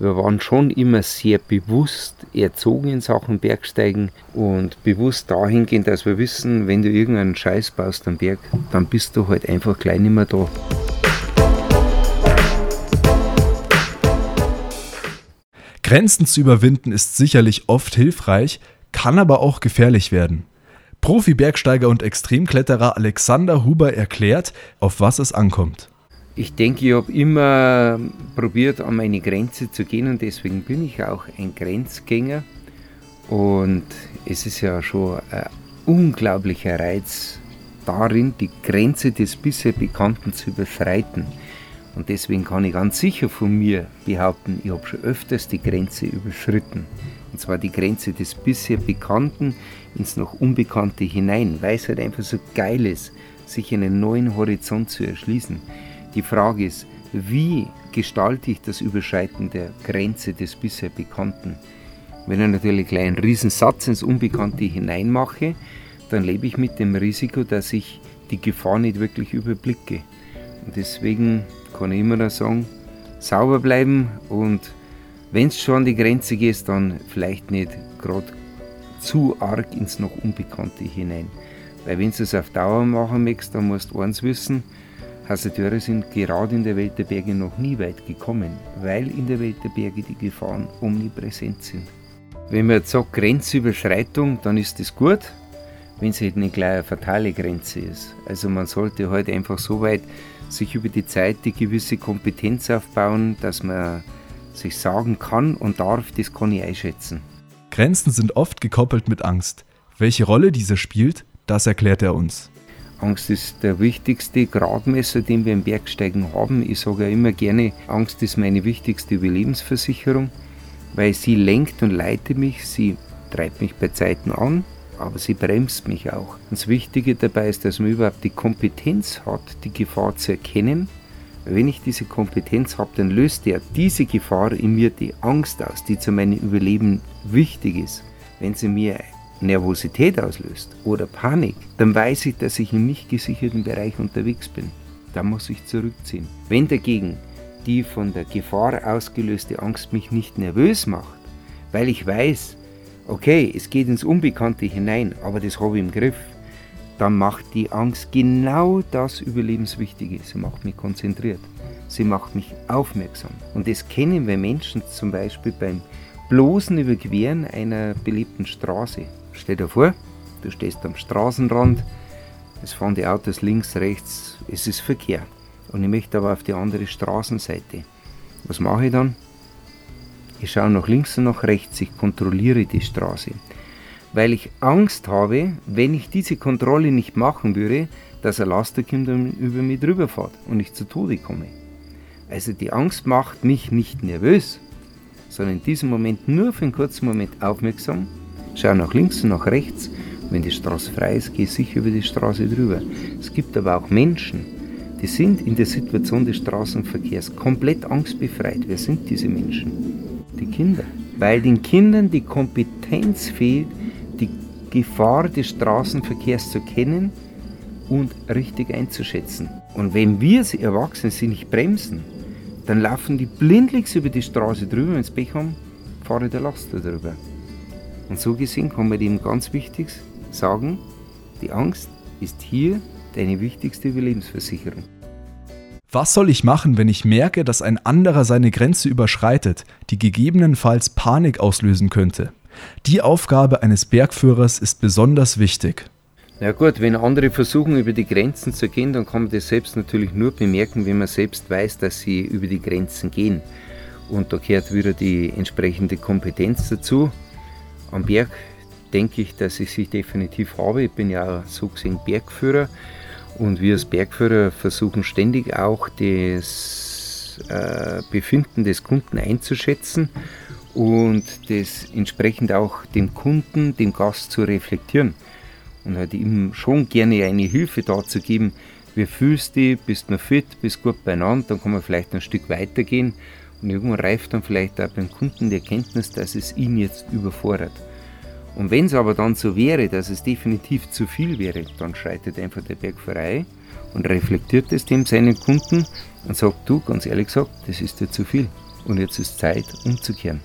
Wir waren schon immer sehr bewusst erzogen in Sachen Bergsteigen und bewusst dahingehend, dass wir wissen, wenn du irgendeinen Scheiß baust am Berg, dann bist du halt einfach gleich nicht mehr da. Grenzen zu überwinden ist sicherlich oft hilfreich, kann aber auch gefährlich werden. Profi-Bergsteiger und Extremkletterer Alexander Huber erklärt, auf was es ankommt. Ich denke, ich habe immer probiert, an meine Grenze zu gehen und deswegen bin ich auch ein Grenzgänger. Und es ist ja schon ein unglaublicher Reiz darin, die Grenze des bisher Bekannten zu überschreiten. Und deswegen kann ich ganz sicher von mir behaupten, ich habe schon öfters die Grenze überschritten. Und zwar die Grenze des bisher Bekannten ins noch Unbekannte hinein, weil es halt einfach so geil ist, sich einen neuen Horizont zu erschließen. Die Frage ist, wie gestalte ich das Überschreiten der Grenze des bisher Bekannten? Wenn ich natürlich gleich einen Riesensatz ins Unbekannte hineinmache, dann lebe ich mit dem Risiko, dass ich die Gefahr nicht wirklich überblicke. Und deswegen kann ich immer noch sagen, sauber bleiben und wenn es schon an die Grenze geht, dann vielleicht nicht gerade zu arg ins noch Unbekannte hinein. Weil wenn du es auf Dauer machen möchtest, dann musst du eins wissen, Hasardeure sind gerade in der Welt der Berge noch nie weit gekommen, weil in der Welt der Berge die Gefahren omnipräsent sind. Wenn man jetzt sagt Grenzüberschreitung, dann ist das gut, wenn es halt nicht gleich eine fatale Grenze ist. Also man sollte halt einfach so weit sich über die Zeit die gewisse Kompetenz aufbauen, dass man sich sagen kann und darf, das kann ich einschätzen. Grenzen sind oft gekoppelt mit Angst. Welche Rolle diese spielt, das erklärt er uns. Angst ist der wichtigste Gradmesser, den wir im Bergsteigen haben. Ich sage ja immer gerne, Angst ist meine wichtigste Überlebensversicherung, weil sie lenkt und leitet mich, sie treibt mich bei Zeiten an, aber sie bremst mich auch. Das Wichtige dabei ist, dass man überhaupt die Kompetenz hat, die Gefahr zu erkennen. Wenn ich diese Kompetenz habe, dann löst ja diese Gefahr in mir die Angst aus, die zu meinem Überleben wichtig ist. Wenn sie mir Nervosität auslöst oder Panik, dann weiß ich, dass ich im nicht gesicherten Bereich unterwegs bin. Da muss ich zurückziehen. Wenn dagegen die von der Gefahr ausgelöste Angst mich nicht nervös macht, weil ich weiß, okay, es geht ins Unbekannte hinein, aber das habe ich im Griff, dann macht die Angst genau das Überlebenswichtige. Sie macht mich konzentriert. Sie macht mich aufmerksam. Und das kennen wir Menschen zum Beispiel beim bloßen Überqueren einer belebten Straße. Stell dir vor, du stehst am Straßenrand, es fahren die Autos links, rechts, es ist Verkehr. Und ich möchte aber auf die andere Straßenseite. Was mache ich dann? Ich schaue nach links und nach rechts, ich kontrolliere die Straße. Weil ich Angst habe, wenn ich diese Kontrolle nicht machen würde, dass ein Laster kommt und über mich drüber fährt und ich zu Tode komme. Also die Angst macht mich nicht nervös, sondern in diesem Moment nur für einen kurzen Moment aufmerksam Schau nach links und nach rechts. Wenn die Straße frei ist, geh sicher über die Straße drüber. Es gibt aber auch Menschen, die sind in der Situation des Straßenverkehrs komplett angstbefreit. Wer sind diese Menschen? Die Kinder. Weil den Kindern die Kompetenz fehlt, die Gefahr des Straßenverkehrs zu kennen und richtig einzuschätzen. Und wenn wir als Erwachsene sie nicht bremsen, dann laufen die blindlings über die Straße drüber, wenn sie Pech haben, fahre der Laster drüber. Und so gesehen kann man dem ganz wichtig sagen, die Angst ist hier deine wichtigste Überlebensversicherung. Was soll ich machen, wenn ich merke, dass ein anderer seine Grenze überschreitet, die gegebenenfalls Panik auslösen könnte? Die Aufgabe eines Bergführers ist besonders wichtig. Na gut, wenn andere versuchen, über die Grenzen zu gehen, dann kann man das selbst natürlich nur bemerken, wenn man selbst weiß, dass sie über die Grenzen gehen. Und da gehört wieder die entsprechende Kompetenz dazu. Am Berg denke ich, dass ich sie definitiv habe. Ich bin ja so gesehen Bergführer. Und wir als Bergführer versuchen ständig auch das äh, Befinden des Kunden einzuschätzen und das entsprechend auch dem Kunden, dem Gast zu reflektieren. Und halt ihm schon gerne eine Hilfe dazu geben, wie fühlst du dich, bist du fit, bist gut beieinander, dann kann man vielleicht ein Stück weitergehen und irgendwann reift dann vielleicht auch beim Kunden die Erkenntnis, dass es ihn jetzt überfordert. Und wenn es aber dann so wäre, dass es definitiv zu viel wäre, dann schreitet einfach der Bergführer und reflektiert es dem seinen Kunden und sagt, du, ganz ehrlich gesagt, das ist dir zu viel. und jetzt ist Zeit umzukehren.